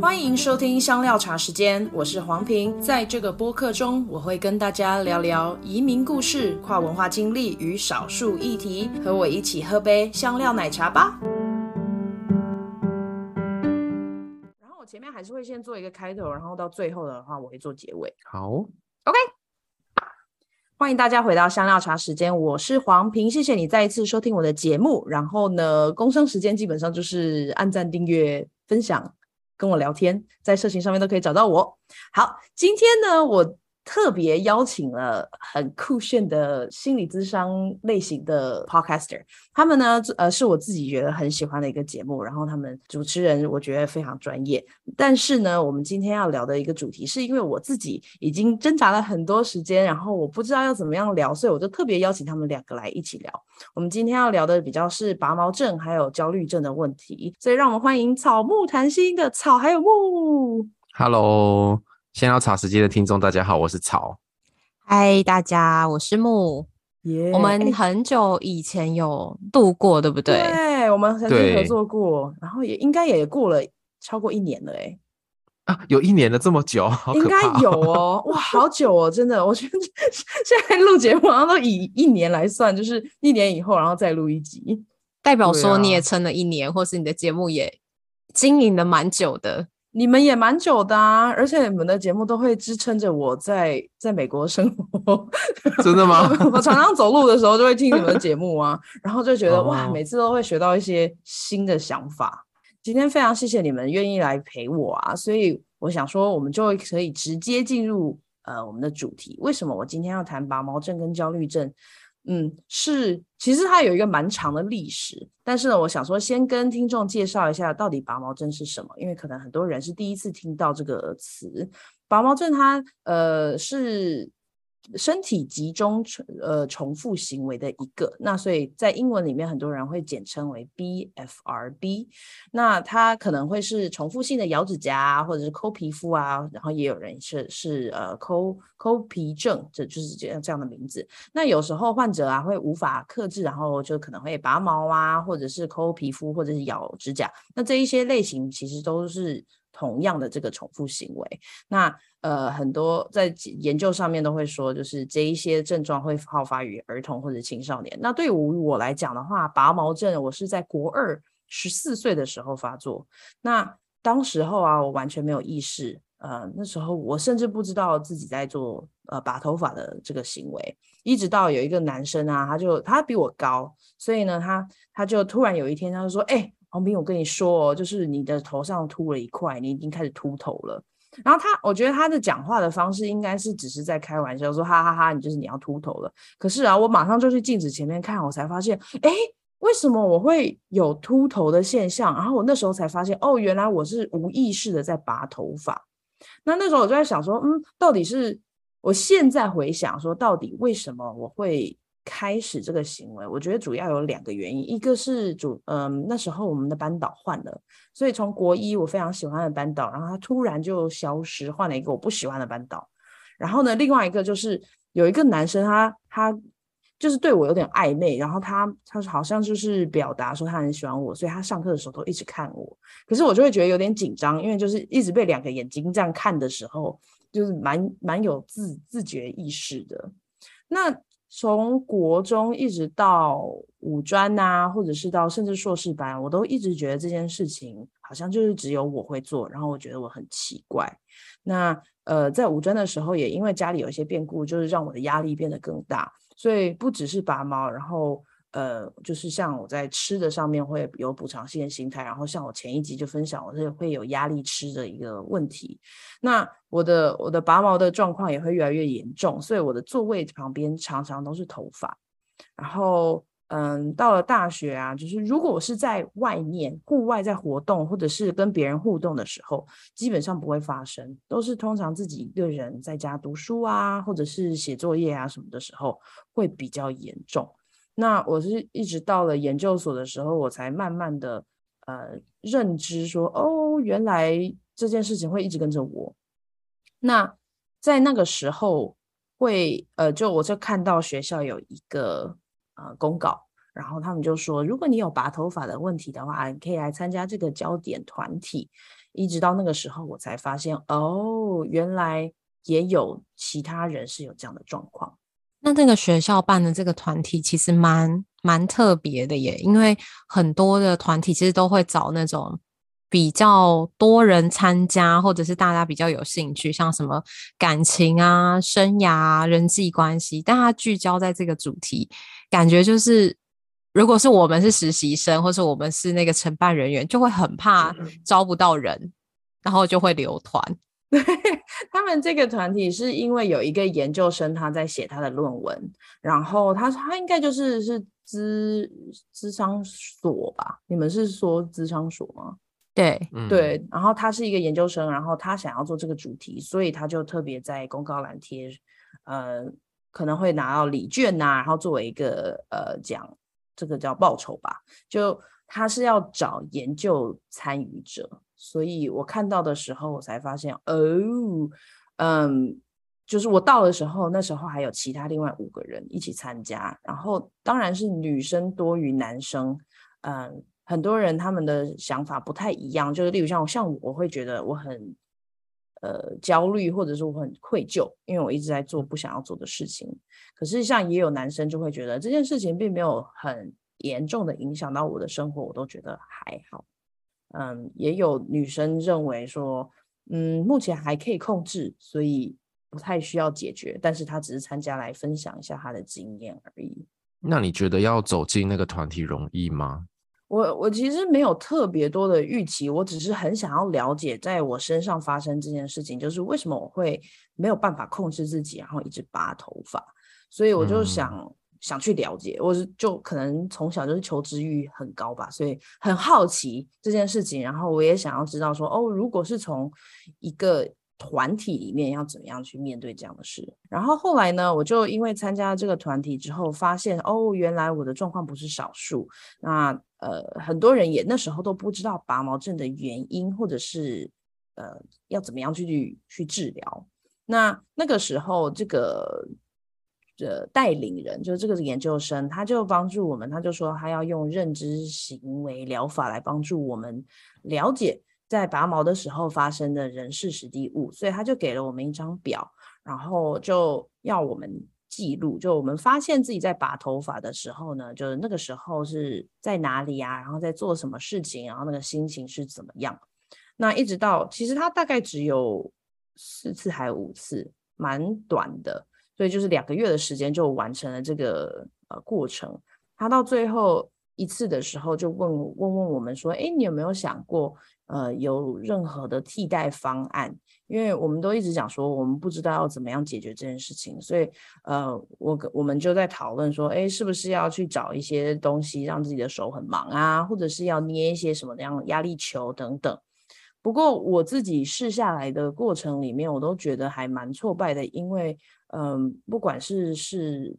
欢迎收听香料茶时间，我是黄平。在这个播客中，我会跟大家聊聊移民故事、跨文化经历与少数议题。和我一起喝杯香料奶茶吧。然后我前面还是会先做一个开头，然后到最后的话，我会做结尾。好，OK。欢迎大家回到香料茶时间，我是黄平，谢谢你再一次收听我的节目。然后呢，工商时间基本上就是按赞、订阅、分享。跟我聊天，在社群上面都可以找到我。好，今天呢，我特别邀请了很酷炫的心理咨商类型的 podcaster，他们呢，呃，是我自己觉得很喜欢的一个节目。然后他们主持人我觉得非常专业。但是呢，我们今天要聊的一个主题，是因为我自己已经挣扎了很多时间，然后我不知道要怎么样聊，所以我就特别邀请他们两个来一起聊。我们今天要聊的比较是拔毛症还有焦虑症的问题，所以让我们欢迎草木谈心的草还有木。Hello。香料茶时间的听众，大家好，我是曹。嗨，大家，我是木。Yeah, 我们很久以前有度过，对不对？对，我们曾经合作过，然后也应该也过了超过一年了，哎。啊，有一年了，这么久，哦、应该有 哦。哇，好久哦，真的，我觉得 现在录节目好像都以一年来算，就是一年以后，然后再录一集，代表说你也撑了一年，啊、或是你的节目也经营了蛮久的。你们也蛮久的啊，而且你们的节目都会支撑着我在在美国生活。真的吗？我常常走路的时候就会听你们的节目啊，然后就觉得哇，每次都会学到一些新的想法。今天非常谢谢你们愿意来陪我啊，所以我想说，我们就可以直接进入呃我们的主题。为什么我今天要谈拔毛症跟焦虑症？嗯，是，其实它有一个蛮长的历史，但是呢，我想说先跟听众介绍一下到底拔毛症是什么，因为可能很多人是第一次听到这个词。拔毛症它呃是。身体集中呃重复行为的一个，那所以在英文里面很多人会简称为 BFRB。那它可能会是重复性的咬指甲，啊或者是抠皮肤啊，然后也有人是是呃抠抠皮症，这就是这样这样的名字。那有时候患者啊会无法克制，然后就可能会拔毛啊，或者是抠皮肤，或者是咬指甲。那这一些类型其实都是。同样的这个重复行为，那呃很多在研究上面都会说，就是这一些症状会好发于儿童或者青少年。那对于我来讲的话，拔毛症我是在国二十四岁的时候发作。那当时候啊，我完全没有意识，呃那时候我甚至不知道自己在做呃拔头发的这个行为，一直到有一个男生啊，他就他比我高，所以呢他他就突然有一天他就说，哎、黄斌，我跟你说哦，就是你的头上秃了一块，你已经开始秃头了。然后他，我觉得他的讲话的方式应该是只是在开玩笑，说哈哈哈，你就是你要秃头了。可是啊，我马上就去镜子前面看，我才发现，哎，为什么我会有秃头的现象？然后我那时候才发现，哦，原来我是无意识的在拔头发。那那时候我就在想说，嗯，到底是我现在回想说，到底为什么我会？开始这个行为，我觉得主要有两个原因，一个是主，嗯，那时候我们的班导换了，所以从国一我非常喜欢的班导，然后他突然就消失，换了一个我不喜欢的班导。然后呢，另外一个就是有一个男生他，他就是对我有点暧昧，然后他他好像就是表达说他很喜欢我，所以他上课的时候都一直看我，可是我就会觉得有点紧张，因为就是一直被两个眼睛这样看的时候，就是蛮蛮有自自觉意识的。那。从国中一直到五专呐，或者是到甚至硕士班，我都一直觉得这件事情好像就是只有我会做，然后我觉得我很奇怪。那呃，在五专的时候，也因为家里有一些变故，就是让我的压力变得更大，所以不只是拔毛，然后。呃，就是像我在吃的上面会有补偿性的心态，然后像我前一集就分享，我是会有压力吃的一个问题。那我的我的拔毛的状况也会越来越严重，所以我的座位旁边常常都是头发。然后，嗯，到了大学啊，就是如果我是在外面户外在活动，或者是跟别人互动的时候，基本上不会发生，都是通常自己一个人在家读书啊，或者是写作业啊什么的时候会比较严重。那我是一直到了研究所的时候，我才慢慢的呃认知说，哦，原来这件事情会一直跟着我。那在那个时候会呃，就我就看到学校有一个呃公告，然后他们就说，如果你有拔头发的问题的话，你可以来参加这个焦点团体。一直到那个时候，我才发现，哦，原来也有其他人是有这样的状况。那这个学校办的这个团体其实蛮蛮特别的耶，因为很多的团体其实都会找那种比较多人参加，或者是大家比较有兴趣，像什么感情啊、生涯啊、人际关系，但它聚焦在这个主题，感觉就是如果是我们是实习生，或是我们是那个承办人员，就会很怕招不到人，然后就会留团。对，他们这个团体是因为有一个研究生他在写他的论文，然后他他应该就是是资资商所吧？你们是说资商所吗？对，对。然后他是一个研究生，然后他想要做这个主题，所以他就特别在公告栏贴，呃，可能会拿到礼券呐、啊，然后作为一个呃奖这个叫报酬吧，就他是要找研究参与者。所以我看到的时候，我才发现哦，嗯，就是我到的时候，那时候还有其他另外五个人一起参加，然后当然是女生多于男生，嗯，很多人他们的想法不太一样，就是例如像像我会觉得我很呃焦虑，或者说我很愧疚，因为我一直在做不想要做的事情，可是像也有男生就会觉得这件事情并没有很严重的影响到我的生活，我都觉得还好。嗯，也有女生认为说，嗯，目前还可以控制，所以不太需要解决。但是她只是参加来分享一下她的经验而已。那你觉得要走进那个团体容易吗？我我其实没有特别多的预期，我只是很想要了解，在我身上发生这件事情，就是为什么我会没有办法控制自己，然后一直拔头发。所以我就想。想去了解，我就可能从小就是求知欲很高吧，所以很好奇这件事情。然后我也想要知道说，哦，如果是从一个团体里面要怎么样去面对这样的事。然后后来呢，我就因为参加这个团体之后，发现哦，原来我的状况不是少数。那呃，很多人也那时候都不知道拔毛症的原因，或者是呃要怎么样去去治疗。那那个时候这个。的带领人就是这个研究生，他就帮助我们，他就说他要用认知行为疗法来帮助我们了解在拔毛的时候发生的人事时地物，所以他就给了我们一张表，然后就要我们记录，就我们发现自己在拔头发的时候呢，就是那个时候是在哪里啊，然后在做什么事情，然后那个心情是怎么样。那一直到其实他大概只有四次还有五次，蛮短的。所以就是两个月的时间就完成了这个呃过程。他到最后一次的时候就问问问我们说：“哎，你有没有想过呃有任何的替代方案？”因为我们都一直讲说我们不知道要怎么样解决这件事情，所以呃我我们就在讨论说：“哎，是不是要去找一些东西让自己的手很忙啊，或者是要捏一些什么样的压力球等等。”不过我自己试下来的过程里面，我都觉得还蛮挫败的，因为。嗯，不管是是，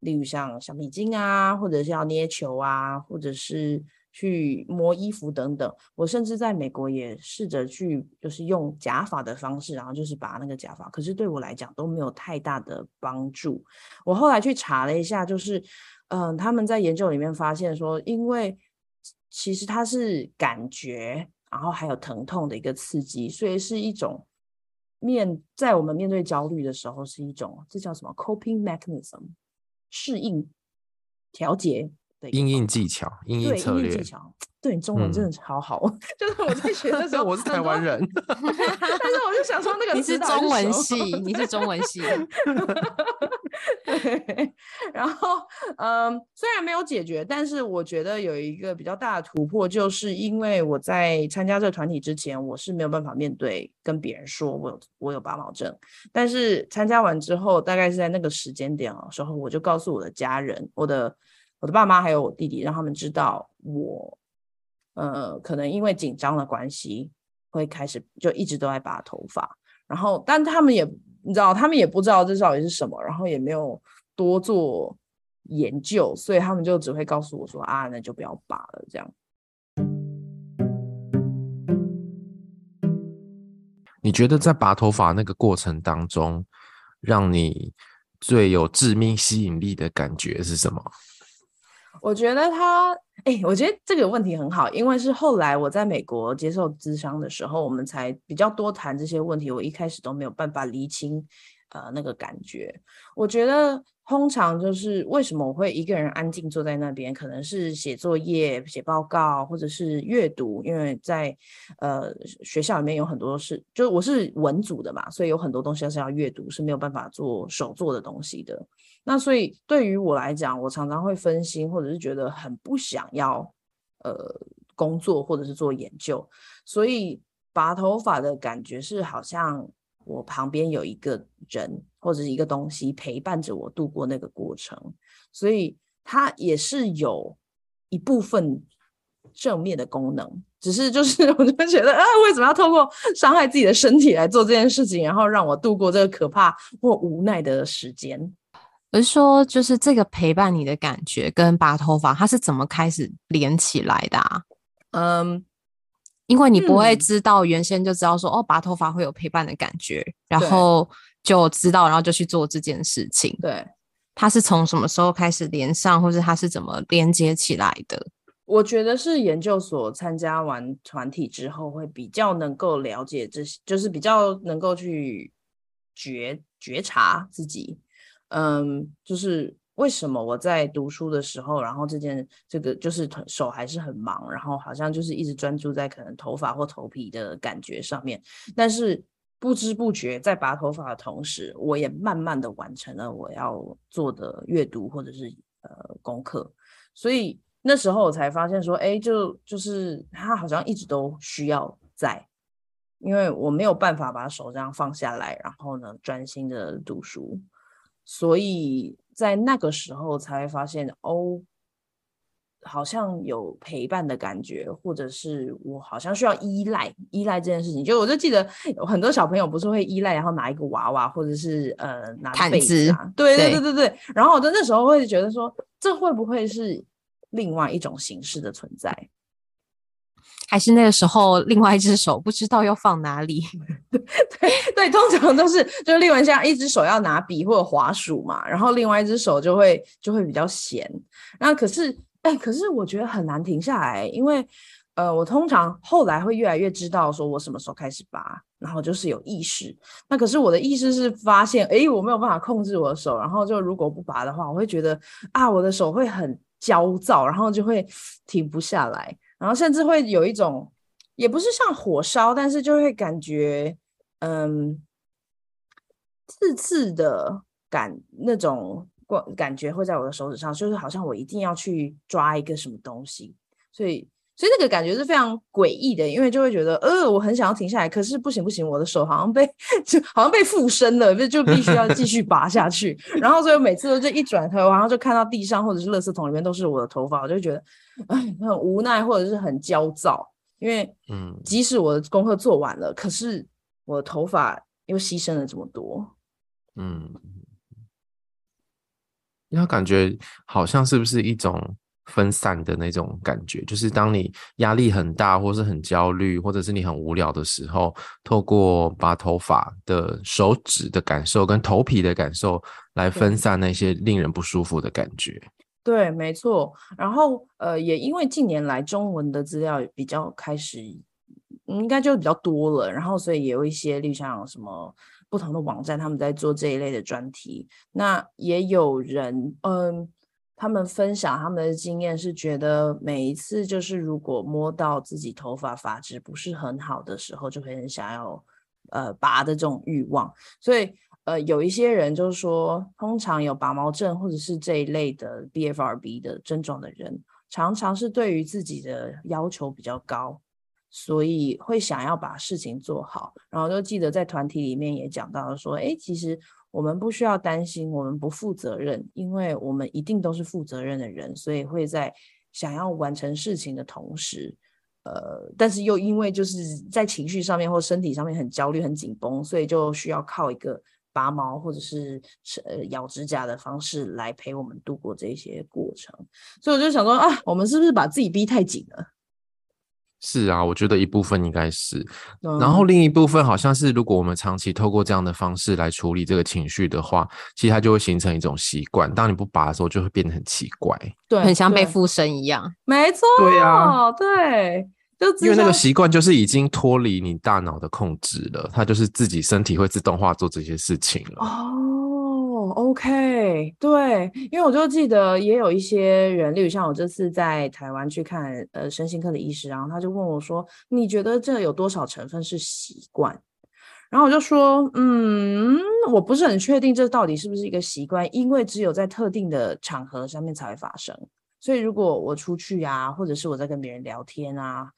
例如像橡皮筋啊，或者是要捏球啊，或者是去摸衣服等等，我甚至在美国也试着去，就是用假发的方式，然后就是拔那个假发，可是对我来讲都没有太大的帮助。我后来去查了一下，就是，嗯，他们在研究里面发现说，因为其实它是感觉，然后还有疼痛的一个刺激，所以是一种。面在我们面对焦虑的时候，是一种这叫什么 coping mechanism 适应调节的应应技巧，应应策略。对，你中文真的超好，嗯、就是我在学的 时候，我是台湾人，但是我就想说那个你是中文系，你是中文系，对。然后，嗯，虽然没有解决，但是我觉得有一个比较大的突破，就是因为我在参加这个团体之前，我是没有办法面对跟别人说我有我有拔毛症，但是参加完之后，大概是在那个时间点的时候，我就告诉我的家人，我的我的爸妈还有我弟弟，让他们知道我。呃，可能因为紧张的关系，会开始就一直都在拔头发，然后，但他们也你知道，他们也不知道这到底是什么，然后也没有多做研究，所以他们就只会告诉我说啊，那就不要拔了，这样。你觉得在拔头发那个过程当中，让你最有致命吸引力的感觉是什么？我觉得他，哎、我觉得这个问题很好，因为是后来我在美国接受咨商的时候，我们才比较多谈这些问题。我一开始都没有办法厘清，呃，那个感觉。我觉得通常就是为什么我会一个人安静坐在那边，可能是写作业、写报告，或者是阅读，因为在呃学校里面有很多事，就我是文组的嘛，所以有很多东西是要阅读，是没有办法做手做的东西的。那所以对于我来讲，我常常会分心，或者是觉得很不想要，呃，工作或者是做研究。所以拔头发的感觉是好像我旁边有一个人或者是一个东西陪伴着我度过那个过程，所以它也是有一部分正面的功能。只是就是我就觉得啊，为什么要透过伤害自己的身体来做这件事情，然后让我度过这个可怕或无奈的时间？而是说，就是这个陪伴你的感觉跟拔头发，它是怎么开始连起来的啊？嗯，因为你不会知道原先就知道说，嗯、哦，拔头发会有陪伴的感觉，然后就知道，然后就去做这件事情。对，它是从什么时候开始连上，或是它是怎么连接起来的？我觉得是研究所参加完团体之后，会比较能够了解这些，就是比较能够去觉觉察自己。嗯，就是为什么我在读书的时候，然后这件这个就是手还是很忙，然后好像就是一直专注在可能头发或头皮的感觉上面，但是不知不觉在拔头发的同时，我也慢慢的完成了我要做的阅读或者是呃功课，所以那时候我才发现说，哎，就就是他好像一直都需要在，因为我没有办法把手这样放下来，然后呢专心的读书。所以在那个时候才会发现，哦，好像有陪伴的感觉，或者是我好像需要依赖依赖这件事情。就我就记得有很多小朋友不是会依赖，然后拿一个娃娃，或者是呃拿被子啊，对对对对对。然后我在那时候会觉得说，这会不会是另外一种形式的存在？还是那个时候，另外一只手不知道要放哪里。对对对，通常都是就是另外像一只手要拿笔或者滑鼠嘛，然后另外一只手就会就会比较闲。那可是哎、欸，可是我觉得很难停下来，因为呃，我通常后来会越来越知道说我什么时候开始拔，然后就是有意识。那可是我的意识是发现，哎、欸，我没有办法控制我的手，然后就如果不拔的话，我会觉得啊，我的手会很焦躁，然后就会停不下来。然后甚至会有一种，也不是像火烧，但是就会感觉，嗯，刺刺的感那种感感觉会在我的手指上，就是好像我一定要去抓一个什么东西，所以所以那个感觉是非常诡异的，因为就会觉得，呃，我很想要停下来，可是不行不行，我的手好像被 就好像被附身了，就就必须要继续拔下去。然后所以每次都就一转头，然后就看到地上或者是垃圾桶里面都是我的头发，我就觉得。哎，很无奈或者是很焦躁，因为嗯，即使我的功课做完了，嗯、可是我的头发又牺牲了这么多，嗯，那感觉好像是不是一种分散的那种感觉？就是当你压力很大，或是很焦虑，或者是你很无聊的时候，透过拔头发的手指的感受跟头皮的感受来分散那些令人不舒服的感觉。对，没错。然后，呃，也因为近年来中文的资料比较开始，应该就比较多了。然后，所以也有一些，例如像什么不同的网站，他们在做这一类的专题。那也有人，嗯，他们分享他们的经验，是觉得每一次就是如果摸到自己头发发质不是很好的时候，就会很想要，呃，拔的这种欲望。所以。呃，有一些人就是说，通常有拔毛症或者是这一类的 BFRB 的症状的人，常常是对于自己的要求比较高，所以会想要把事情做好。然后就记得在团体里面也讲到说，哎，其实我们不需要担心，我们不负责任，因为我们一定都是负责任的人，所以会在想要完成事情的同时，呃，但是又因为就是在情绪上面或身体上面很焦虑、很紧绷，所以就需要靠一个。拔毛或者是呃咬指甲的方式来陪我们度过这些过程，所以我就想说啊，我们是不是把自己逼太紧了？是啊，我觉得一部分应该是，嗯、然后另一部分好像是，如果我们长期透过这样的方式来处理这个情绪的话，其实它就会形成一种习惯。当你不拔的时候，就会变得很奇怪，对，很像被附身一样。没错，对啊，对，就因为那个习惯就是已经脱离你大脑的控制了，它就是自己身体会自动化做这些事情了。哦。OK，对，因为我就记得也有一些人，例如像我这次在台湾去看呃身心科的医师，然后他就问我说：“你觉得这有多少成分是习惯？”然后我就说：“嗯，我不是很确定这到底是不是一个习惯，因为只有在特定的场合上面才会发生。所以如果我出去啊，或者是我在跟别人聊天啊，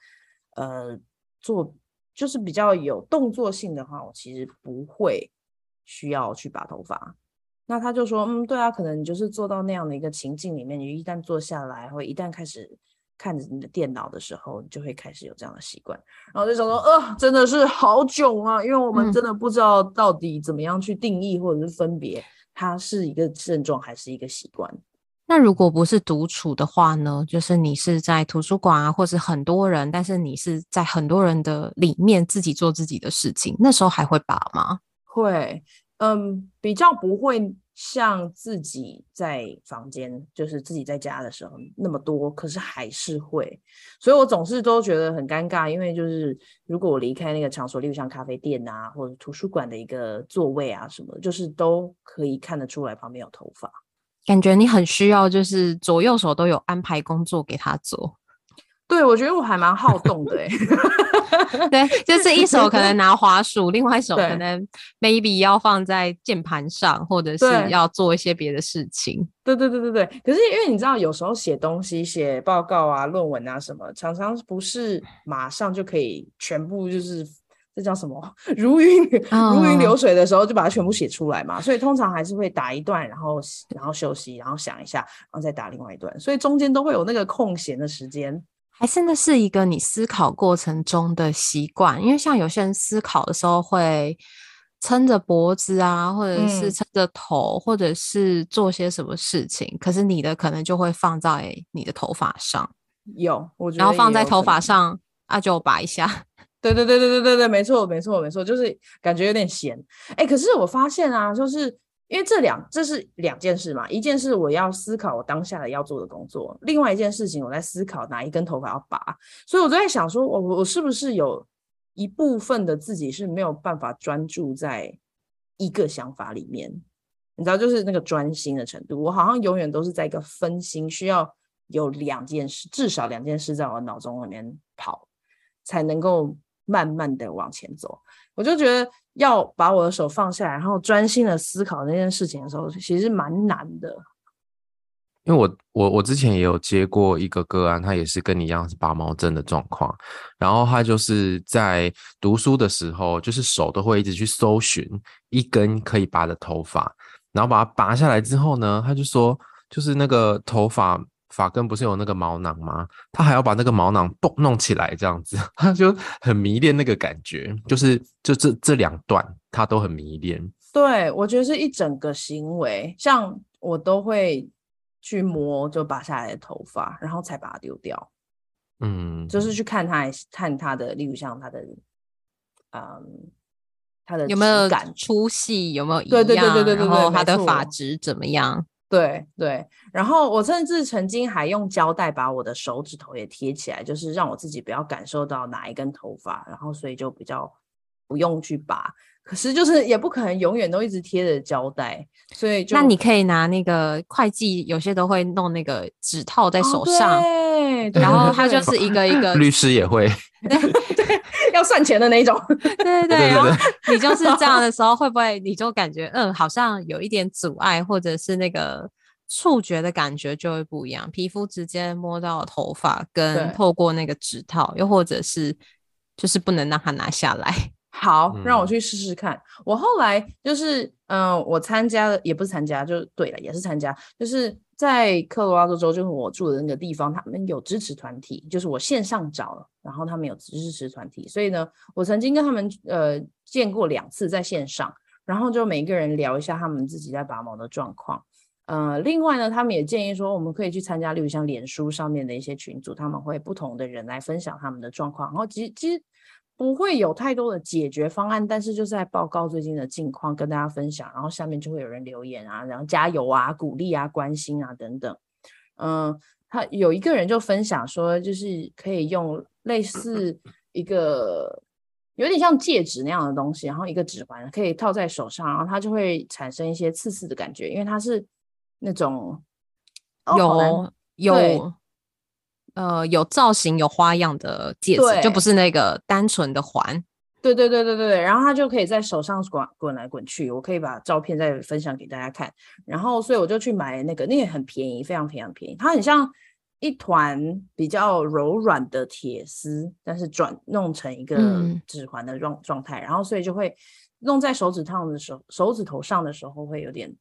呃，做就是比较有动作性的话，我其实不会需要去拔头发。”那他就说，嗯，对啊，可能你就是做到那样的一个情境里面，你一旦坐下来，或一旦开始看着你的电脑的时候，你就会开始有这样的习惯。然后就想说，呃，真的是好囧啊，因为我们真的不知道到底怎么样去定义或者是分别，它是一个症状还是一个习惯。那如果不是独处的话呢？就是你是在图书馆啊，或是很多人，但是你是在很多人的里面自己做自己的事情，那时候还会拔吗？会。嗯，比较不会像自己在房间，就是自己在家的时候那么多，可是还是会，所以我总是都觉得很尴尬，因为就是如果我离开那个场所，例如像咖啡店啊，或者图书馆的一个座位啊什么，就是都可以看得出来旁边有头发，感觉你很需要，就是左右手都有安排工作给他做。对，我觉得我还蛮好动的哎。对，就是一手可能拿滑鼠，另外一手可能 maybe 要放在键盘上，或者是要做一些别的事情。对对对对对。可是因为你知道，有时候写东西、写报告啊、论文啊什么，常常不是马上就可以全部就是这叫什么 如云如云流水的时候就把它全部写出来嘛。所以通常还是会打一段，然后然后休息，然后想一下，然后再打另外一段。所以中间都会有那个空闲的时间。还是那是一个你思考过程中的习惯，因为像有些人思考的时候会撑着脖子啊，或者是撑着头，嗯、或者是做些什么事情。可是你的可能就会放在你的头发上，有，我觉得然后放在头发上啊，就拔一下。对对对对对对对，没错没错没错，就是感觉有点闲。哎，可是我发现啊，就是。因为这两这是两件事嘛，一件事我要思考我当下的要做的工作，另外一件事情我在思考哪一根头发要拔，所以我就在想说，我我是不是有一部分的自己是没有办法专注在一个想法里面，你知道，就是那个专心的程度，我好像永远都是在一个分心，需要有两件事，至少两件事在我脑中里面跑，才能够慢慢的往前走。我就觉得要把我的手放下来，然后专心的思考那件事情的时候，其实蛮难的。因为我我我之前也有接过一个个案，他也是跟你一样是拔毛症的状况，然后他就是在读书的时候，就是手都会一直去搜寻一根可以拔的头发，然后把它拔下来之后呢，他就说，就是那个头发。发根不是有那个毛囊吗？他还要把那个毛囊嘣弄起来，这样子，他就很迷恋那个感觉，就是就这这两段他都很迷恋。对，我觉得是一整个行为，像我都会去摸就拔下来的头发，然后才把它丢掉。嗯，就是去看他，看他的，例如像他的，嗯，他的有没有感粗细，有没有一样？对对对对对对，然后他的发质怎么样？对对，然后我甚至曾经还用胶带把我的手指头也贴起来，就是让我自己不要感受到哪一根头发，然后所以就比较不用去拔。可是就是也不可能永远都一直贴着胶带，所以就那你可以拿那个会计，有些都会弄那个指套在手上，哦、然后它就是一个一个。律师也会，对，对要算钱的那一种。对对对，然后你就是这样的时候，会不会你就感觉嗯，好像有一点阻碍，或者是那个触觉的感觉就会不一样，皮肤直接摸到头发，跟透过那个指套，又或者是就是不能让它拿下来。好，让我去试试看。嗯、我后来就是，嗯、呃，我参加了，也不是参加，就对了，也是参加。就是在科罗拉多州，就是我住的那个地方，他们有支持团体，就是我线上找了，然后他们有支持团体，所以呢，我曾经跟他们呃见过两次在线上，然后就每一个人聊一下他们自己在拔毛的状况。呃，另外呢，他们也建议说，我们可以去参加，例如像脸书上面的一些群组，他们会不同的人来分享他们的状况，然后其实其实不会有太多的解决方案，但是就是在报告最近的近况，跟大家分享，然后下面就会有人留言啊，然后加油啊、鼓励啊、关心啊等等。嗯、呃，他有一个人就分享说，就是可以用类似一个。有点像戒指那样的东西，然后一个指环可以套在手上，然后它就会产生一些刺刺的感觉，因为它是那种有、哦、有呃有造型、有花样的戒指，就不是那个单纯的环。对对对对对，然后它就可以在手上滚滚来滚去，我可以把照片再分享给大家看。然后所以我就去买那个，那个很便宜，非常非常便宜，它很像。一团比较柔软的铁丝，但是转弄成一个指环的状状态，嗯、然后所以就会弄在手指烫的时候，手指头上的时候会有点，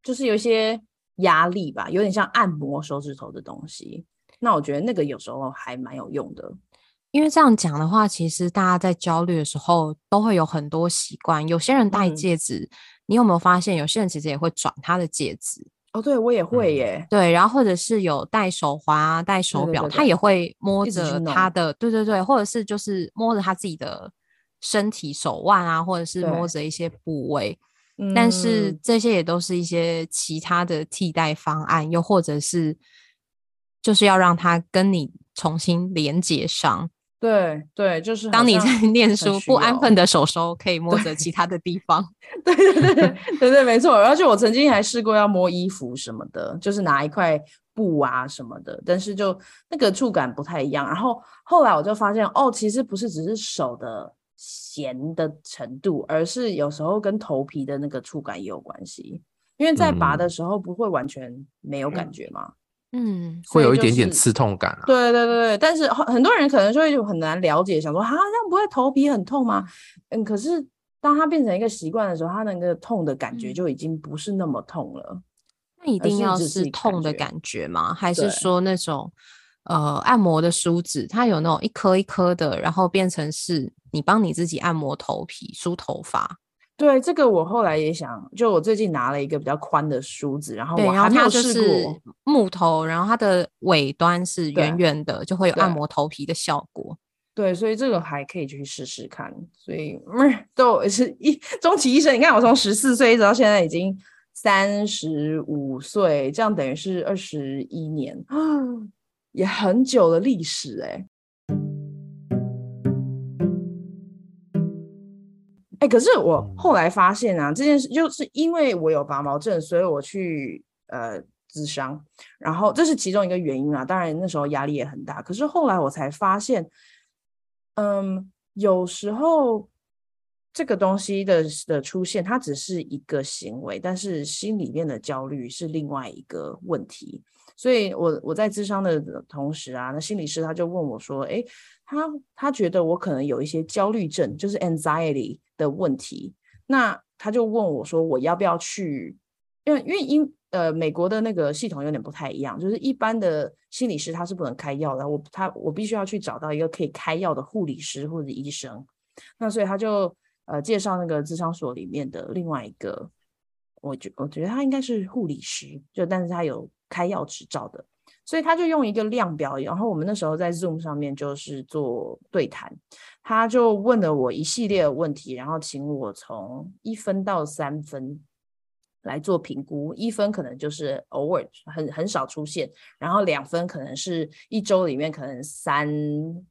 就是有一些压力吧，有点像按摩手指头的东西。那我觉得那个有时候还蛮有用的，因为这样讲的话，其实大家在焦虑的时候都会有很多习惯。有些人戴戒指，嗯、你有没有发现？有些人其实也会转他的戒指。哦，对，我也会耶。嗯、对，然后或者是有戴手环啊、戴手表，对对对对，他也会摸着他的，对对对，或者是就是摸着他自己的身体、手腕啊，或者是摸着一些部位。但是这些也都是一些其他的替代方案，又或者是就是要让他跟你重新连接上。对对，就是当你在 念书不安分的手手，可以 摸着其他的地方。对对对对对对，没错。而且我曾经还试过要摸衣服什么的，就是拿一块布啊什么的，但是就那个触感不太一样。然后后来我就发现，哦，其实不是只是手的咸的程度，而是有时候跟头皮的那个触感也有关系。因为在拔的时候不会完全没有感觉嘛。嗯嗯，会有一点点刺痛感啊。对对对对，但是很多人可能就会很难了解，想说啊，这样不会头皮很痛吗？嗯，可是当它变成一个习惯的时候，它那个痛的感觉就已经不是那么痛了。那一定要是痛的感觉吗？还是说那种呃按摩的梳子，它有那种一颗一颗的，然后变成是你帮你自己按摩头皮、梳头发？对，这个我后来也想，就我最近拿了一个比较宽的梳子，然后我还没有试过木头，然后它的尾端是圆圆的，就会有按摩头皮的效果。对，所以这个还可以去试试看。所以，嗯，都是一终其一生，你看我从十四岁一直到现在已经三十五岁，这样等于是二十一年啊，也很久的历史哎、欸。哎，可是我后来发现啊，这件事就是因为我有拔毛症，所以我去呃自伤，然后这是其中一个原因啊。当然那时候压力也很大，可是后来我才发现，嗯，有时候这个东西的的出现，它只是一个行为，但是心里面的焦虑是另外一个问题。所以我我在智商的同时啊，那心理师他就问我说：“哎，他他觉得我可能有一些焦虑症，就是 anxiety。”的问题，那他就问我说：“我要不要去？因为因为英呃美国的那个系统有点不太一样，就是一般的心理师他是不能开药的，我他我必须要去找到一个可以开药的护理师或者医生。那所以他就呃介绍那个智商所里面的另外一个，我觉我觉得他应该是护理师，就但是他有开药执照的。”所以他就用一个量表，然后我们那时候在 Zoom 上面就是做对谈，他就问了我一系列的问题，然后请我从一分到三分。来做评估，一分可能就是偶尔很很少出现，然后两分可能是一周里面可能三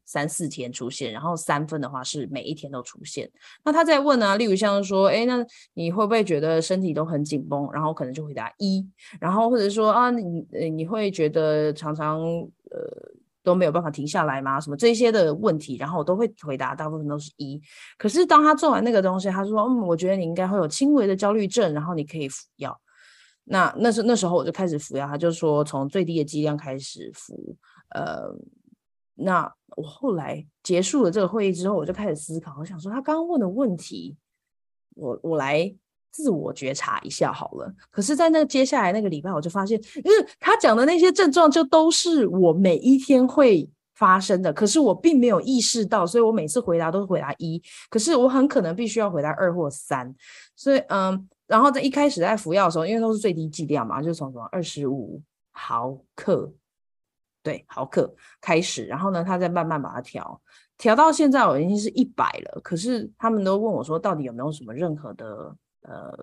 三四天出现，然后三分的话是每一天都出现。那他在问啊，例如像说，哎，那你会不会觉得身体都很紧绷？然后可能就回答一，然后或者说啊，你你会觉得常常呃。都没有办法停下来吗？什么这些的问题，然后我都会回答，大部分都是一。可是当他做完那个东西，他说：“嗯，我觉得你应该会有轻微的焦虑症，然后你可以服药。”那那是那时候我就开始服药，他就说从最低的剂量开始服。呃，那我后来结束了这个会议之后，我就开始思考，我想说他刚刚问的问题，我我来。自我觉察一下好了，可是，在那个接下来那个礼拜，我就发现，因为他讲的那些症状，就都是我每一天会发生的，可是我并没有意识到，所以我每次回答都是回答一，可是我很可能必须要回答二或三，所以，嗯，然后在一开始在服药的时候，因为都是最低剂量嘛，就从什么二十五毫克，对，毫克开始，然后呢，他再慢慢把它调，调到现在我已经是一百了。可是他们都问我说，到底有没有什么任何的呃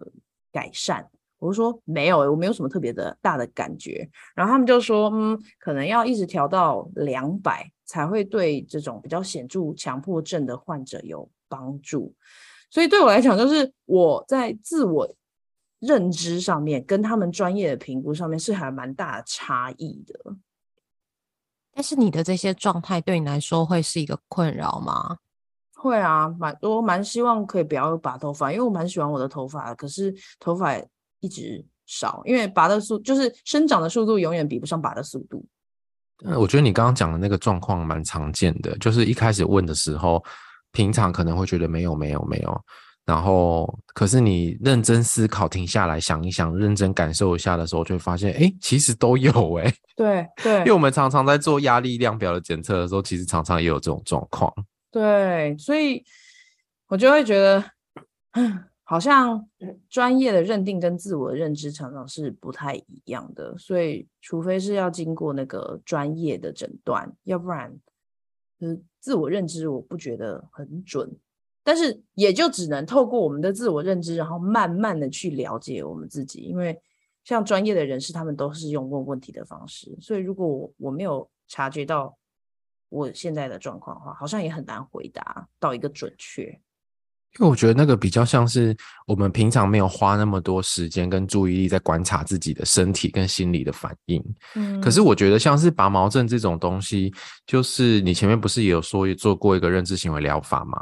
改善？我就说没有，我没有什么特别的大的感觉。然后他们就说，嗯，可能要一直调到两百才会对这种比较显著强迫症的患者有帮助。所以对我来讲，就是我在自我认知上面跟他们专业的评估上面是还蛮大的差异的。但是你的这些状态对你来说会是一个困扰吗？会啊，蛮我蛮希望可以不要拔头发，因为我蛮喜欢我的头发的，可是头发。一直少，因为拔的速就是生长的速度永远比不上拔的速度。嗯，我觉得你刚刚讲的那个状况蛮常见的，就是一开始问的时候，平常可能会觉得没有没有没有，然后可是你认真思考，停下来想一想，认真感受一下的时候，就会发现，哎，其实都有哎。对对，因为我们常常在做压力量表的检测的时候，其实常常也有这种状况。对，所以我就会觉得，好像专业的认定跟自我认知常常是不太一样的，所以除非是要经过那个专业的诊断，要不然，嗯，自我认知我不觉得很准，但是也就只能透过我们的自我认知，然后慢慢的去了解我们自己，因为像专业的人士，他们都是用问问题的方式，所以如果我我没有察觉到我现在的状况的话，好像也很难回答到一个准确。因为我觉得那个比较像是我们平常没有花那么多时间跟注意力在观察自己的身体跟心理的反应。嗯，可是我觉得像是拔毛症这种东西，就是你前面不是也有说做过一个认知行为疗法吗？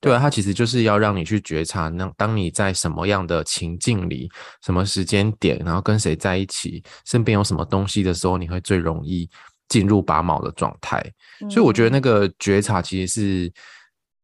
对啊，它其实就是要让你去觉察，那当你在什么样的情境里、什么时间点，然后跟谁在一起，身边有什么东西的时候，你会最容易进入拔毛的状态。所以我觉得那个觉察其实是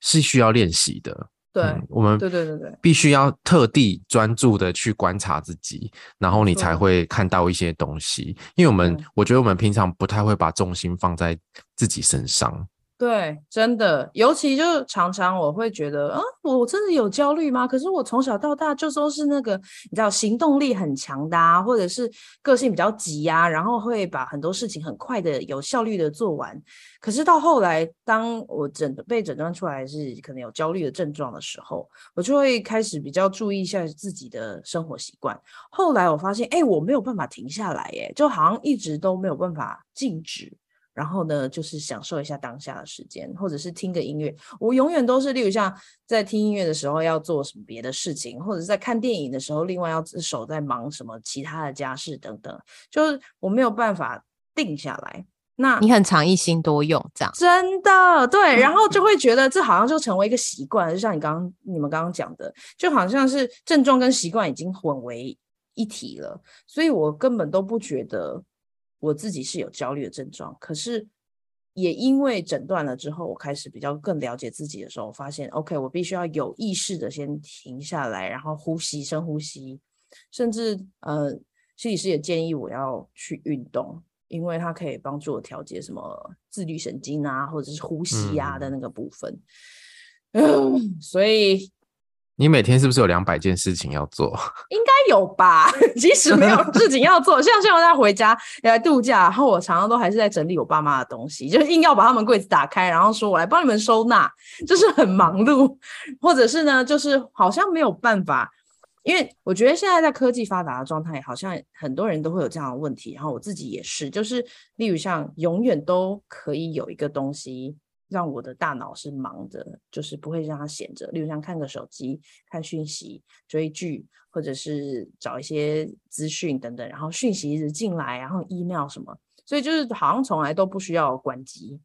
是需要练习的。对、嗯，我们对对对对，必须要特地专注的去观察自己，然后你才会看到一些东西。因为我们，我觉得我们平常不太会把重心放在自己身上。对，真的，尤其就常常我会觉得，啊，我真的有焦虑吗？可是我从小到大就说是那个，你知道，行动力很强的啊，或者是个性比较急呀，然后会把很多事情很快的、有效率的做完。可是到后来，当我诊被诊断出来是可能有焦虑的症状的时候，我就会开始比较注意一下自己的生活习惯。后来我发现，哎，我没有办法停下来，哎，就好像一直都没有办法静止。然后呢，就是享受一下当下的时间，或者是听个音乐。我永远都是，例如像在听音乐的时候要做什么别的事情，或者是在看电影的时候，另外要手在忙什么其他的家事等等。就是我没有办法定下来。那你很常一心多用，这样真的对，然后就 会觉得这好像就成为一个习惯，就像你刚刚你们刚刚讲的，就好像是症状跟习惯已经混为一体了，所以我根本都不觉得。我自己是有焦虑的症状，可是也因为诊断了之后，我开始比较更了解自己的时候，我发现 OK，我必须要有意识的先停下来，然后呼吸，深呼吸，甚至呃，心理师也建议我要去运动，因为它可以帮助我调节什么自律神经啊，或者是呼吸啊的那个部分。嗯，嗯，所以。你每天是不是有两百件事情要做？应该有吧，即使没有事情要做，像现在回家来度假，然后我常常都还是在整理我爸妈的东西，就是硬要把他们柜子打开，然后说我来帮你们收纳，就是很忙碌，或者是呢，就是好像没有办法，因为我觉得现在在科技发达的状态，好像很多人都会有这样的问题，然后我自己也是，就是例如像永远都可以有一个东西。让我的大脑是忙的，就是不会让它闲着。例如像看个手机、看讯息、追剧，或者是找一些资讯等等，然后讯息一直进来，然后 email 什么，所以就是好像从来都不需要关机。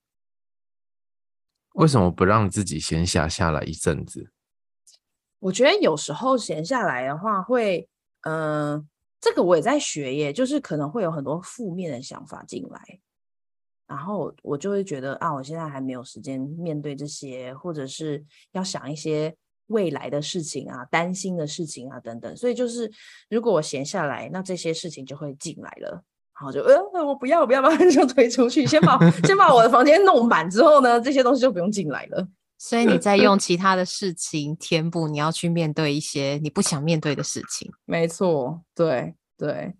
为什么不让自己闲暇下来一阵子？我觉得有时候闲下来的话会，嗯、呃，这个我也在学耶，就是可能会有很多负面的想法进来。然后我就会觉得啊，我现在还没有时间面对这些，或者是要想一些未来的事情啊、担心的事情啊等等。所以就是，如果我闲下来，那这些事情就会进来了。然后就呃，我不要，我不要，把它就推出去，先把先把我的房间弄满之后呢，这些东西就不用进来了。所以你在用其他的事情填补，你要去面对一些你不想面对的事情。没错，对对。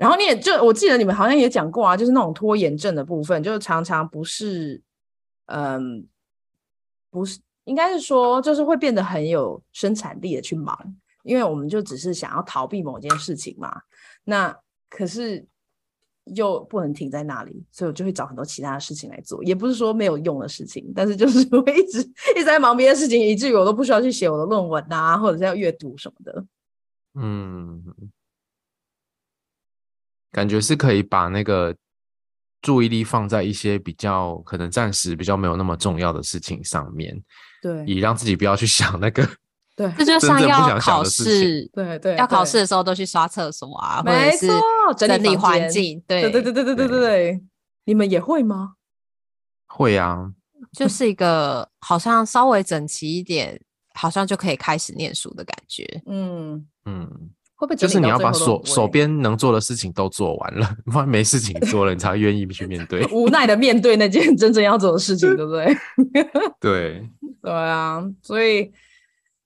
然后你也就我记得你们好像也讲过啊，就是那种拖延症的部分，就是常常不是，嗯，不是，应该是说就是会变得很有生产力的去忙，因为我们就只是想要逃避某件事情嘛。那可是。又不能停在那里，所以我就会找很多其他的事情来做，也不是说没有用的事情，但是就是会一直一直在忙别的事情，以至于我都不需要去写我的论文啊，或者是要阅读什么的。嗯，感觉是可以把那个注意力放在一些比较可能暂时比较没有那么重要的事情上面，对，以让自己不要去想那个。对，这就像要考试，对对，要考试的时候都去刷厕所啊，没错，整理环境，对对对对对对对对，你们也会吗？会啊，就是一个好像稍微整齐一点，好像就可以开始念书的感觉。嗯嗯，会不会就是你要把手手边能做的事情都做完了，不然没事情做了，你才愿意去面对，无奈的面对那件 真正要做的事情，对不对？对对啊，所以。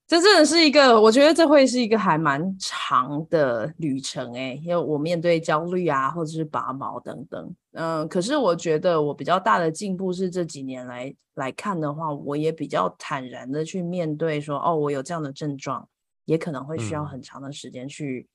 这真的是一个，我觉得这会是一个还蛮长的旅程诶、欸，因为我面对焦虑啊，或者是拔毛等等，嗯，可是我觉得我比较大的进步是这几年来来看的话，我也比较坦然的去面对说，哦，我有这样的症状，也可能会需要很长的时间去、嗯、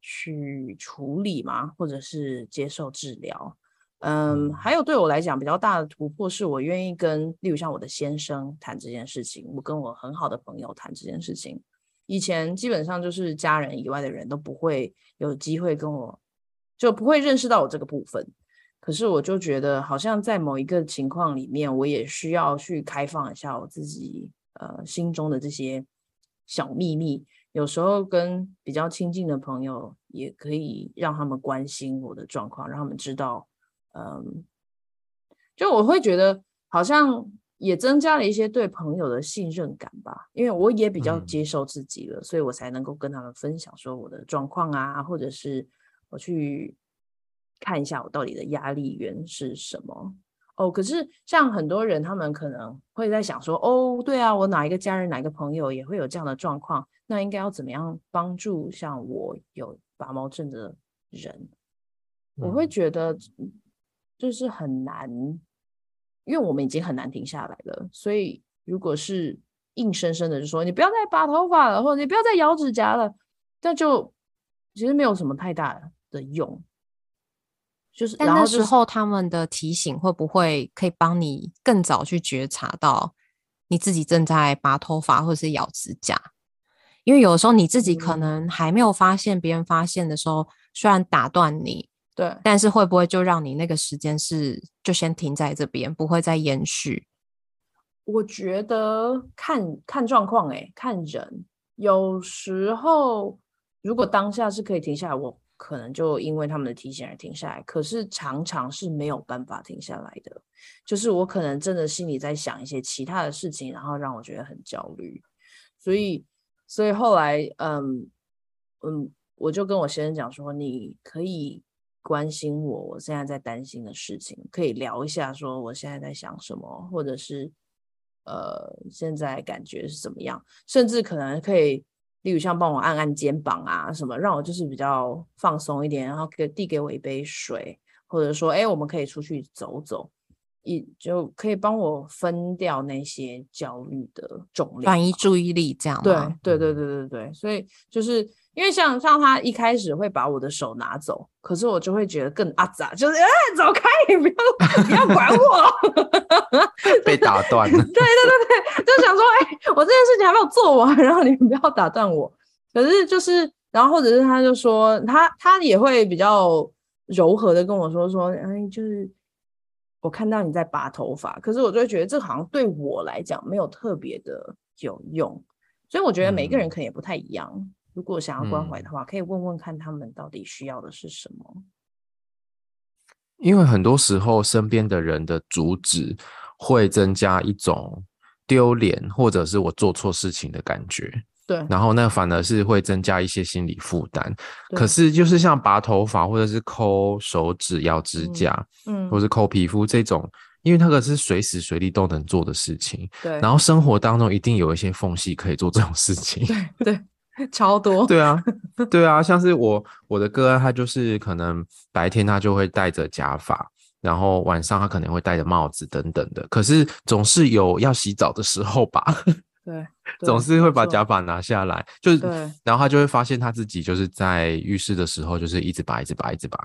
去处理嘛，或者是接受治疗。嗯，还有对我来讲比较大的突破，是我愿意跟，例如像我的先生谈这件事情，我跟我很好的朋友谈这件事情。以前基本上就是家人以外的人都不会有机会跟我，就不会认识到我这个部分。可是我就觉得，好像在某一个情况里面，我也需要去开放一下我自己，呃，心中的这些小秘密。有时候跟比较亲近的朋友，也可以让他们关心我的状况，让他们知道。嗯，就我会觉得好像也增加了一些对朋友的信任感吧，因为我也比较接受自己了，嗯、所以我才能够跟他们分享说我的状况啊，或者是我去看一下我到底的压力源是什么。哦，可是像很多人，他们可能会在想说，哦，对啊，我哪一个家人、哪一个朋友也会有这样的状况，那应该要怎么样帮助像我有拔毛症的人？嗯、我会觉得。就是很难，因为我们已经很难停下来了。所以，如果是硬生生的就说你不要再拔头发了，或者你不要再咬指甲了，那就其实没有什么太大的用。就是，但那时候他们的提醒会不会可以帮你更早去觉察到你自己正在拔头发或者是咬指甲？因为有时候你自己可能还没有发现，别人发现的时候，虽然打断你。对，但是会不会就让你那个时间是就先停在这边，不会再延续？我觉得看看状况，哎，看人。有时候如果当下是可以停下来，我可能就因为他们的提醒而停下来。可是常常是没有办法停下来的，就是我可能真的心里在想一些其他的事情，然后让我觉得很焦虑。所以，所以后来，嗯嗯，我就跟我先生讲说，你可以。关心我，我现在在担心的事情，可以聊一下，说我现在在想什么，或者是呃，现在感觉是怎么样，甚至可能可以，例如像帮我按按肩膀啊什么，让我就是比较放松一点，然后给递给我一杯水，或者说，哎，我们可以出去走走，一就可以帮我分掉那些焦虑的重量，转移注意力，这样吗？对对对对对对，所以就是。因为像像他一开始会把我的手拿走，可是我就会觉得更阿杂，就是哎，走开，你不要不要管我，被打断了。对对对对，就想说，哎，我这件事情还没有做完，然后你们不要打断我。可是就是，然后或者是他就说，他他也会比较柔和的跟我说说，哎，就是我看到你在拔头发，可是我就会觉得这好像对我来讲没有特别的有用，所以我觉得每个人可能也不太一样。嗯如果想要关怀的话，嗯，可以问问看他们到底需要的是什么。因为很多时候，身边的人的阻止会增加一种丢脸，或者是我做错事情的感觉。对，然后那反而是会增加一些心理负担。可是，就是像拔头发，或者是抠手指、咬指甲，嗯，或是抠皮肤这种因为那个是随时随地都能做的事情。对，然后生活当中一定有一些缝隙可以做这种事情。对对，超多。对啊，对啊，像是我我的个案，他就是可能白天他就会戴着假发，然后晚上他可能会戴着帽子等等的。可是总是有要洗澡的时候吧？对，总是会把假发拿下来，就是，对然后他就会发现他自己就是在浴室的时候，就是一直拔，一直拔，一直拔。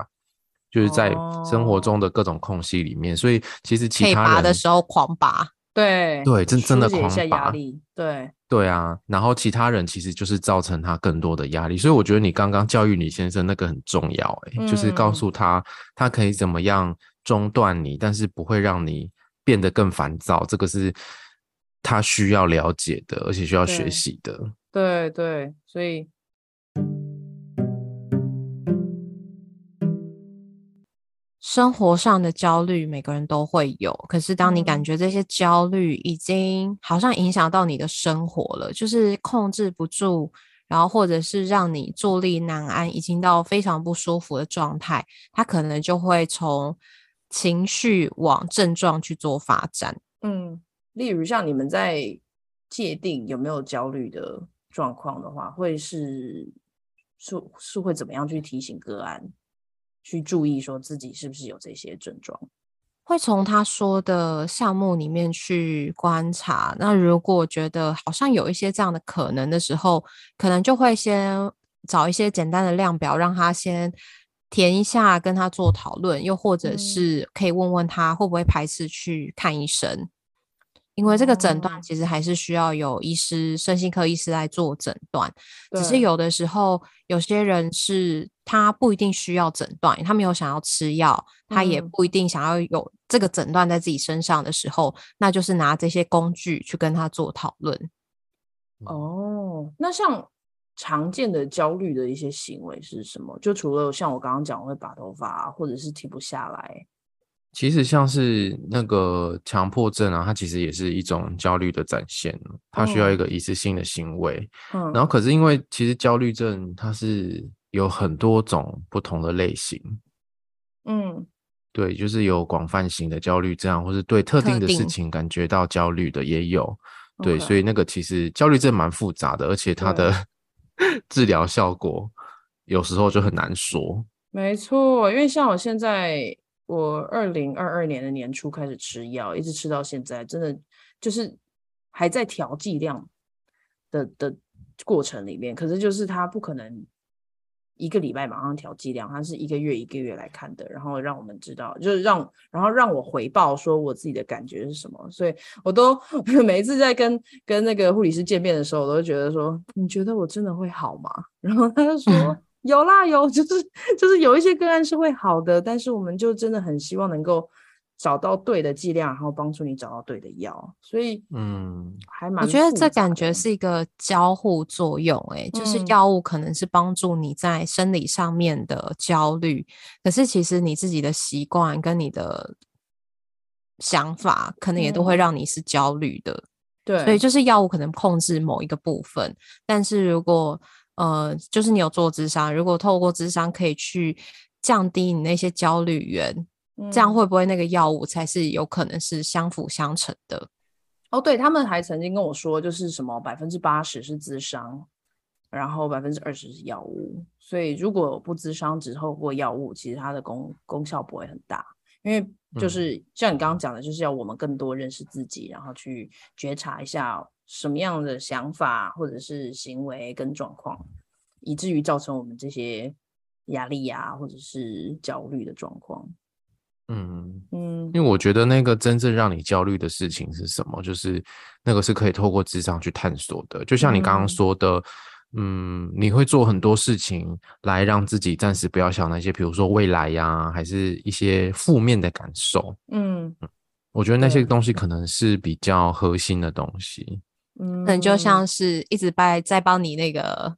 就是在生活中的各种空隙里面，哦、所以其实其他人拔的时候狂拔，对对，真真的狂拔，压力，对对啊。然后其他人其实就是造成他更多的压力，所以我觉得你刚刚教育你先生那个很重要、欸，哎、嗯，就是告诉他他可以怎么样中断你，但是不会让你变得更烦躁，这个是他需要了解的，而且需要学习的。对对，对，所以。生活上的焦虑，每个人都会有。可是，当你感觉这些焦虑已经好像影响到你的生活了，就是控制不住，然后或者是让你坐立难安，已经到非常不舒服的状态，它可能就会从情绪往症状去做发展。嗯，例如像你们在界定有没有焦虑的状况的话，会是是是会怎么样去提醒个案？去注意说自己是不是有这些症状，会从他说的项目里面去观察。那如果觉得好像有一些这样的可能的时候，可能就会先找一些简单的量表，让他先填一下，跟他做讨论，又或者是可以问问他会不会排斥去看医生。因为这个诊断其实还是需要有医师、身心科医师来做诊断，只是有的时候有些人是他不一定需要诊断，他没有想要吃药，他也不一定想要有这个诊断在自己身上的时候，那就是拿这些工具去跟他做讨论。哦，那像常见的焦虑的一些行为是什么？就除了像我刚刚讲会拔头发，或者是停不下来。其实像是那个强迫症啊，它其实也是一种焦虑的展现，它需要一个一次性的行为。嗯，然后可是因为其实焦虑症它是有很多种不同的类型。嗯，对，就是有广泛型的焦虑症，或是对特定的事情感觉到焦虑的也有。对，所以那个其实焦虑症蛮复杂的，而且它的 治疗效果有时候就很难说。没错，因为像我现在。我二零二二年的年初开始吃药，一直吃到现在，真的就是还在调剂量的的过程里面。可是就是它不可能一个礼拜马上调剂量，他是一个月一个月来看的，然后让我们知道，就是让然后让我回报说我自己的感觉是什么。所以我都 每一次在跟跟那个护理师见面的时候，我都觉得说，你觉得我真的会好吗？然后他就说。嗯有啦，有，就是就是有一些个案是会好的，但是我们就真的很希望能够找到对的剂量，然后帮助你找到对的药。所以，嗯，还蛮，我觉得这感觉是一个交互作用，欸，诶，就是药物可能是帮助你在生理上面的焦虑，嗯，可是其实你自己的习惯跟你的想法，可能也都会让你是焦虑的。对，嗯，所以就是药物可能控制某一个部分，但是如果呃，就是你有做智商，如果透过智商可以去降低你那些焦虑源，嗯、这样会不会那个药物才是有可能是相辅相成的？哦，对，他们还曾经跟我说，就是什么百分之八十是智商，然后百分之二十是药物。所以如果不智商，只透过药物，其实它的功功效不会很大，因为就是像你刚刚讲的，就是要我们更多认识自己，然后去觉察一下。什么样的想法或者是行为跟状况，以至于造成我们这些压力呀、啊，或者是焦虑的状况？嗯嗯，因为我觉得那个真正让你焦虑的事情是什么？就是那个是可以透过智商去探索的。就像你刚刚说的，嗯，嗯，你会做很多事情来让自己暂时不要想那些，比如说未来呀、啊，还是一些负面的感受。嗯嗯，我觉得那些东西可能是比较核心的东西。嗯，可能就像是一直在在帮你那个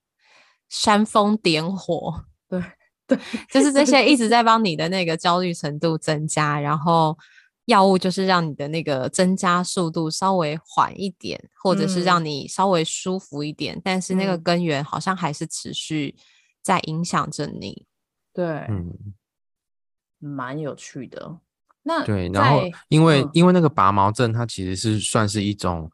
煽风点火，对对，就是这些一直在帮你的那个焦虑程度增加，然后药物就是让你的那个增加速度稍微缓一点，或者是让你稍微舒服一点，嗯、但是那个根源好像还是持续在影响着你。对，嗯，蛮有趣的。那对，然后因为、嗯、因为那个拔毛症，它其实是算是一种。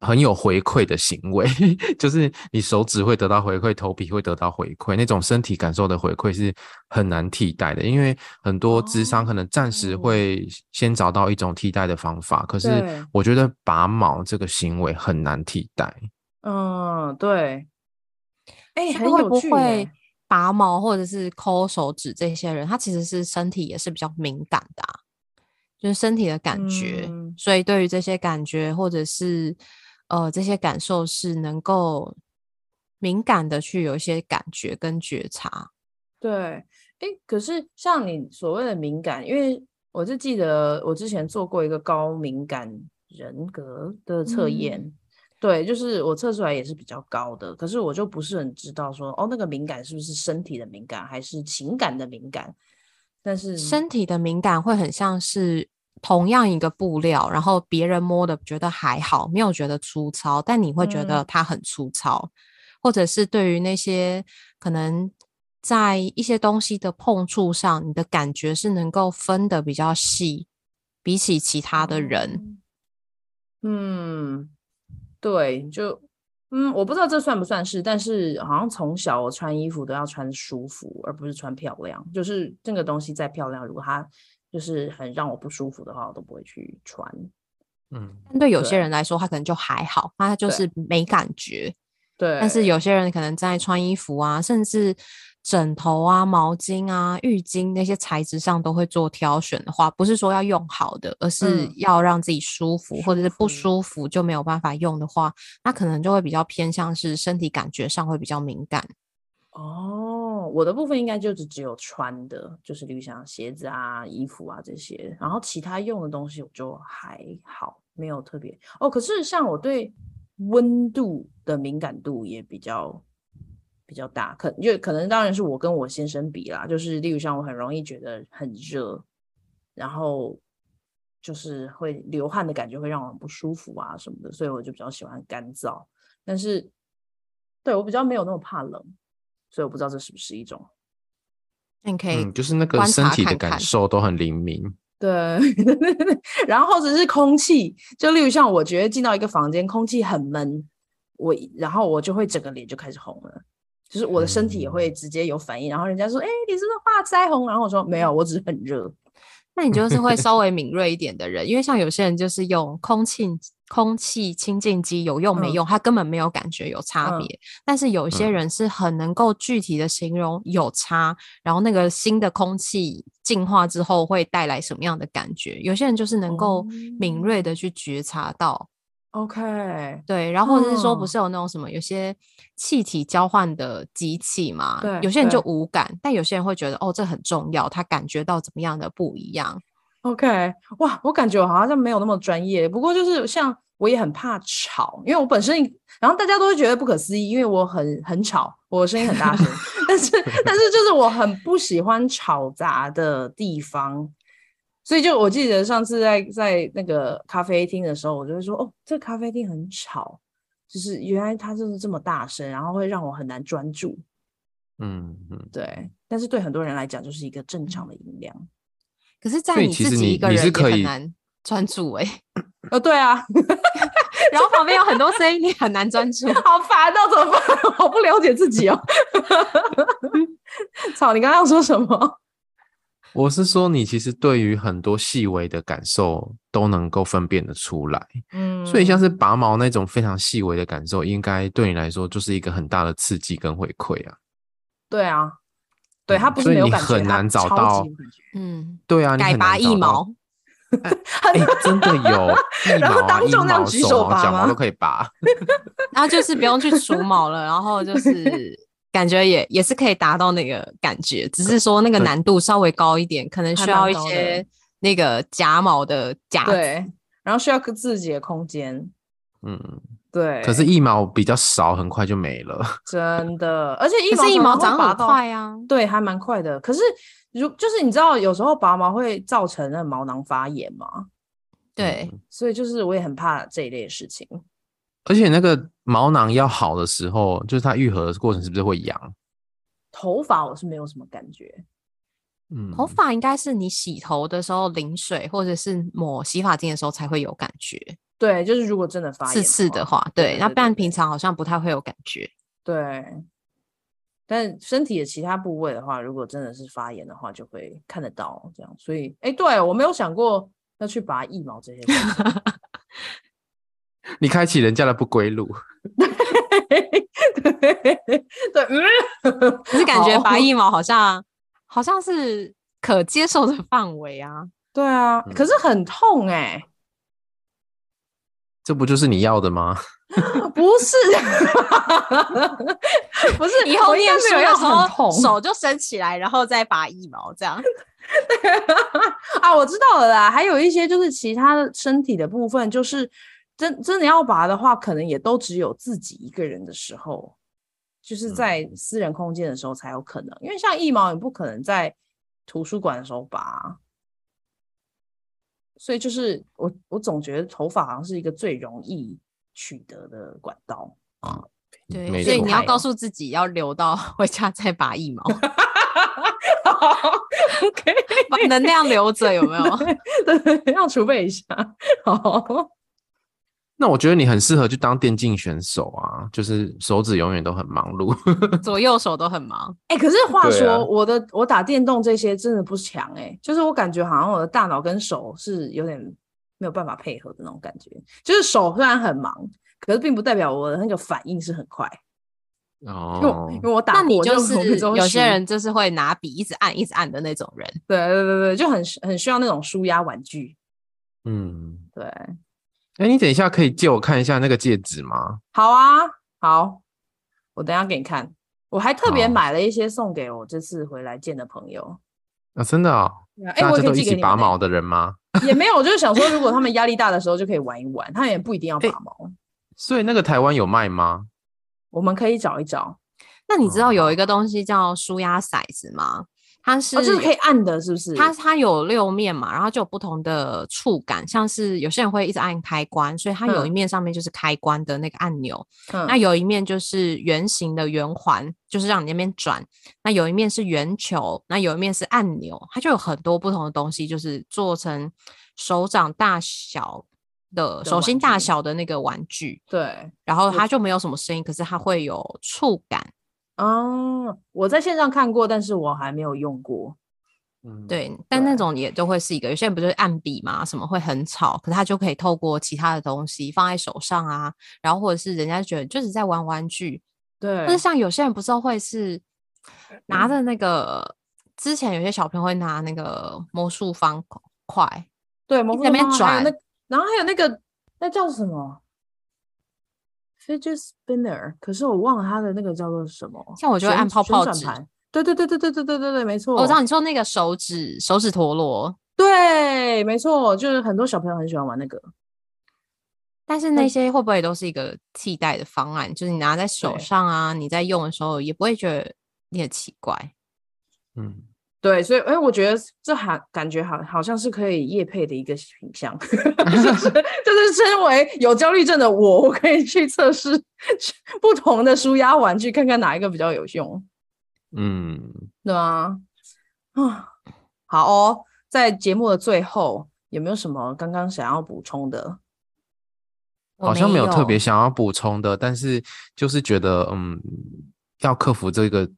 很有回馈的行为，就是你手指会得到回馈，头皮会得到回馈，那种身体感受的回馈是很难替代的。因为很多智商可能暂时会先找到一种替代的方法，可是我觉得拔毛这个行为很难替代。嗯，对。哎、欸，很会不会拔毛或者是抠手指这些人，他其实是身体也是比较敏感的、啊，就是身体的感觉，嗯、所以对于这些感觉或者是。呃，这些感受是能够敏感的去有一些感觉跟觉察。对，哎，可是像你所谓的敏感，因为我就记得我之前做过一个高敏感人格的测验，嗯、对，就是我测出来也是比较高的，可是我就不是很知道说，哦，那个敏感是不是身体的敏感，还是情感的敏感？但是身体的敏感会很像是。同样一个布料，然后别人摸的觉得还好，没有觉得粗糙，但你会觉得它很粗糙，嗯、或者是对于那些可能在一些东西的碰触上，你的感觉是能够分得比较细，比起其他的人。嗯，对，就嗯，我不知道这算不算是，但是好像从小我穿衣服都要穿舒服，而不是穿漂亮。就是这个东西再漂亮，如果它就是很让我不舒服的话，我都不会去穿。嗯，但对有些人来说，他可能就还好，他就是没感觉。对。但是有些人可能在穿衣服啊，甚至枕头啊、毛巾啊、浴巾那些材质上都会做挑选的话，不是说要用好的，而是要让自己舒服，嗯、或者是不舒服就没有办法用的话，那可能就会比较偏向是身体感觉上会比较敏感。哦，我的部分应该就是只有穿的，就是例如像鞋子啊、衣服啊这些，然后其他用的东西我就还好，没有特别。哦，可是像我对温度的敏感度也比较比较大，可就可能当然是我跟我先生比啦，就是例如像我很容易觉得很热，然后就是会流汗的感觉会让我很不舒服啊什么的，所以我就比较喜欢干燥。但是对我比较没有那么怕冷。所以我不知道这是不是一种，你可以、嗯，就是那个身体的感受都很灵敏，对，然后或者是空气，就例如像我觉得进到一个房间，空气很闷，我然后我就会整个脸就开始红了，就是我的身体也会直接有反应，嗯、然后人家说，哎、欸，你是不是画腮红？然后我说没有，我只是很热。那你就是会稍微敏锐一点的人，因为像有些人就是用空气。空气清净机有用没用？他、嗯、根本没有感觉有差别。嗯、但是有些人是很能够具体的形容有差，嗯、然后那个新的空气净化之后会带来什么样的感觉？有些人就是能够敏锐的去觉察到。OK，对，然后或者是说不是有那种什么有些气体交换的机器嘛？对，有些人就无感，但有些人会觉得哦，这很重要，他感觉到怎么样的不一样。OK，哇，我感觉我好像没有那么专业。不过就是像我也很怕吵，因为我本身，然后大家都会觉得不可思议，因为我很很吵，我声音很大声。但是但是就是我很不喜欢吵杂的地方，所以就我记得上次在在那个咖啡厅的时候，我就会说哦，这个咖啡厅很吵，就是原来它就是这么大声，然后会让我很难专注。嗯嗯，对。但是对很多人来讲，就是一个正常的音量。可是，在你自己一个人也很难专注哎、欸。哦，对啊，然后旁边有很多声音，你很难专注，好烦哦，怎么办？好不了解自己哦。草，你刚刚要说什么？我是说，你其实对于很多细微的感受都能够分辨得出来。嗯，所以像是拔毛那种非常细微的感受，应该对你来说就是一个很大的刺激跟回馈啊。对啊。对，他不是没有感觉，所以你很难找到。嗯，对啊，改拔腋毛，真的有 腋毛啊，腋毛、手毛、脚毛都可以拔。然后就是不用去除毛了，然后就是感觉也也是可以达到那个感觉，只是说那个难度稍微高一点，可能需要一些那个夹毛的夹子，对，然后需要个自己的空间。嗯。对，可是一毛比较少，很快就没了。真的，而且一毛一毛长很快啊，对，还蛮快的。可是如就是你知道，有时候拔毛会造成那毛囊发炎吗？对，所以就是我也很怕这一类的事情。而且那个毛囊要好的时候，就是它愈合的过程是不是会痒？头发我是没有什么感觉。嗯，头发应该是你洗头的时候淋水，或者是抹洗发精的时候才会有感觉。对，就是如果真的发炎刺刺的话，对，那不然平常好像不太会有感觉。对，但身体的其他部位的话，如果真的是发炎的话，就会看得到这样。所以，哎，对，我没有想过要去拔腋毛这些事情。你开启人家的不归路。对 对，嗯，可是感觉拔腋毛好像好像是可接受的范围啊。对啊，可是很痛哎、欸。这不就是你要的吗？不是，不是，以后念书的时候痛，手就伸起来，然后再拔腋毛这样。啊，我知道了啦。还有一些就是其他的身体的部分，就是真真的要拔的话，可能也都只有自己一个人的时候，就是在私人空间的时候才有可能。因为像腋毛，你不可能在图书馆的时候拔。所以就是我，我总觉得头发好像是一个最容易取得的管道啊。对，所以你要告诉自己要留到 回家再拔一毛。OK，把能量留着有没有？对，对，要储备一下。好。那我觉得你很适合去当电竞选手啊，就是手指永远都很忙碌，左右手都很忙。哎、欸，可是话说，啊、我的我打电动这些真的不强哎、欸，就是我感觉好像我的大脑跟手是有点没有办法配合的那种感觉。就是手虽然很忙，可是并不代表我的那个反应是很快。哦，因为因为我打过，那你就是 有些人就是会拿笔一直按一直按的那种人。对对对对，就很很需要那种舒压玩具。嗯，对。哎，你等一下可以借我看一下那个戒指吗？好啊，好，我等一下给你看。我还特别买了一些送给我这次回来见的朋友。啊，真的啊？哎，我可以寄给你拔毛的人吗？也没有，我就是想说，如果他们压力大的时候就可以玩一玩，他们也不一定要拔毛。所以那个台湾有卖吗？我们可以找一找。那你知道有一个东西叫舒压骰子吗？它是、哦、就是可以按的，是不是？它它有六面嘛，然后就有不同的触感，像是有些人会一直按开关，所以它有一面上面就是开关的那个按钮，嗯、那有一面就是圆形的圆环，就是让你那边转。那有一面是圆球，那有一面是按钮，它就有很多不同的东西，就是做成手掌大小的手心大小的那个玩具。对，然后它就没有什么声音，可是它会有触感。哦，我在线上看过，但是我还没有用过。嗯，对，但那种也都会是一个，有些人不就是按笔嘛，什么会很吵，可是他就可以透过其他的东西放在手上啊，然后或者是人家觉得就是在玩玩具，对。但是像有些人不是会是拿着那个，嗯、之前有些小朋友会拿那个魔术方块，对，魔术方块那边转，然后还有那个那叫什么？Fidget spinner，可是我忘了它的那个叫做什么。像我就会按泡泡纸。对对对对对对对对对，没错。我知道你说那个手指手指陀螺。对，没错，就是很多小朋友很喜欢玩那个。但是那些会不会都是一个替代的方案？就是你拿在手上啊，你在用的时候也不会觉得你很奇怪。嗯。对，所以哎，我觉得这还感觉好好像是可以夜配的一个品相，就是 就是身为有焦虑症的我，我可以去测试不同的舒压玩具，看看哪一个比较有用。嗯，对啊，啊，好哦，在节目的最后，有没有什么刚刚想要补充的？好像没有特别想要补充的，但是就是觉得，嗯，要克服这个。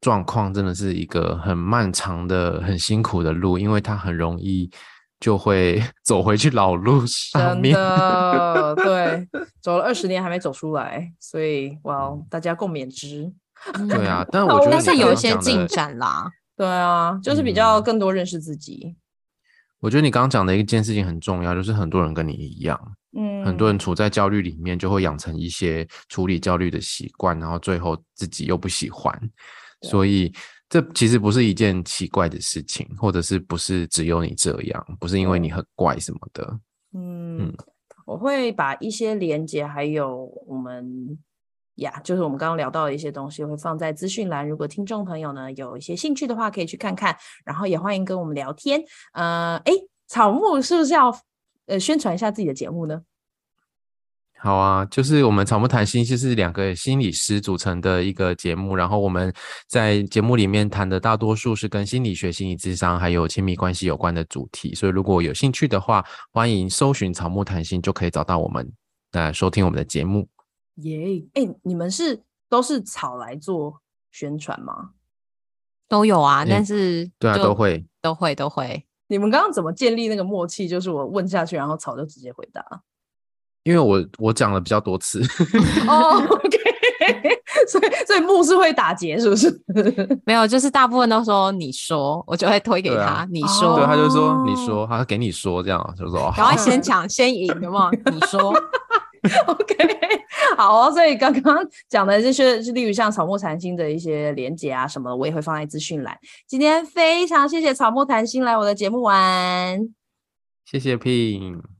状况真的是一个很漫长的、很辛苦的路，因为它很容易就会 走回去老路上面。真的，对，走了二十年还没走出来，所以哇，大家共勉之。对啊，但我觉得但是有一些进展啦。对啊，就是比较更多认识自己。嗯，我觉得你刚刚讲的一件事情很重要，就是很多人跟你一样，嗯，很多人处在焦虑里面，就会养成一些处理焦虑的习惯，然后最后自己又不喜欢。所以这其实不是一件奇怪的事情，或者是不是只有你这样，不是因为你很怪什么的。嗯，嗯，我会把一些连接，还有我们呀，就是我们刚刚聊到的一些东西，会放在资讯栏。如果听众朋友呢有一些兴趣的话，可以去看看。然后也欢迎跟我们聊天。呃，哎，草木是不是要呃宣传一下自己的节目呢？好啊，就是我们草木谈心，就是两个心理师组成的一个节目。然后我们在节目里面谈的大多数是跟心理学、心理智商还有亲密关系有关的主题。所以如果有兴趣的话，欢迎搜寻草木谈心，就可以找到我们，来收听我们的节目。耶，哎，你们是都是草来做宣传吗？都有啊，但是对啊，都会，都会，都会。你们刚刚怎么建立那个默契？就是我问下去，然后草就直接回答。因为我我讲了比较多次哦、oh,，OK，所以所以木是会打结是不是？没有，就是大部分都说你说，我就会推给他。啊、你说，对，他就说你说，他给你说这样，就说赶快先抢先赢，有没有？你说，OK，好哦。所以刚刚讲的这些，是例如像草木谈心的一些连结啊什么的，我也会放在资讯栏。今天非常谢谢草木谈心来我的节目玩，谢谢 Pin。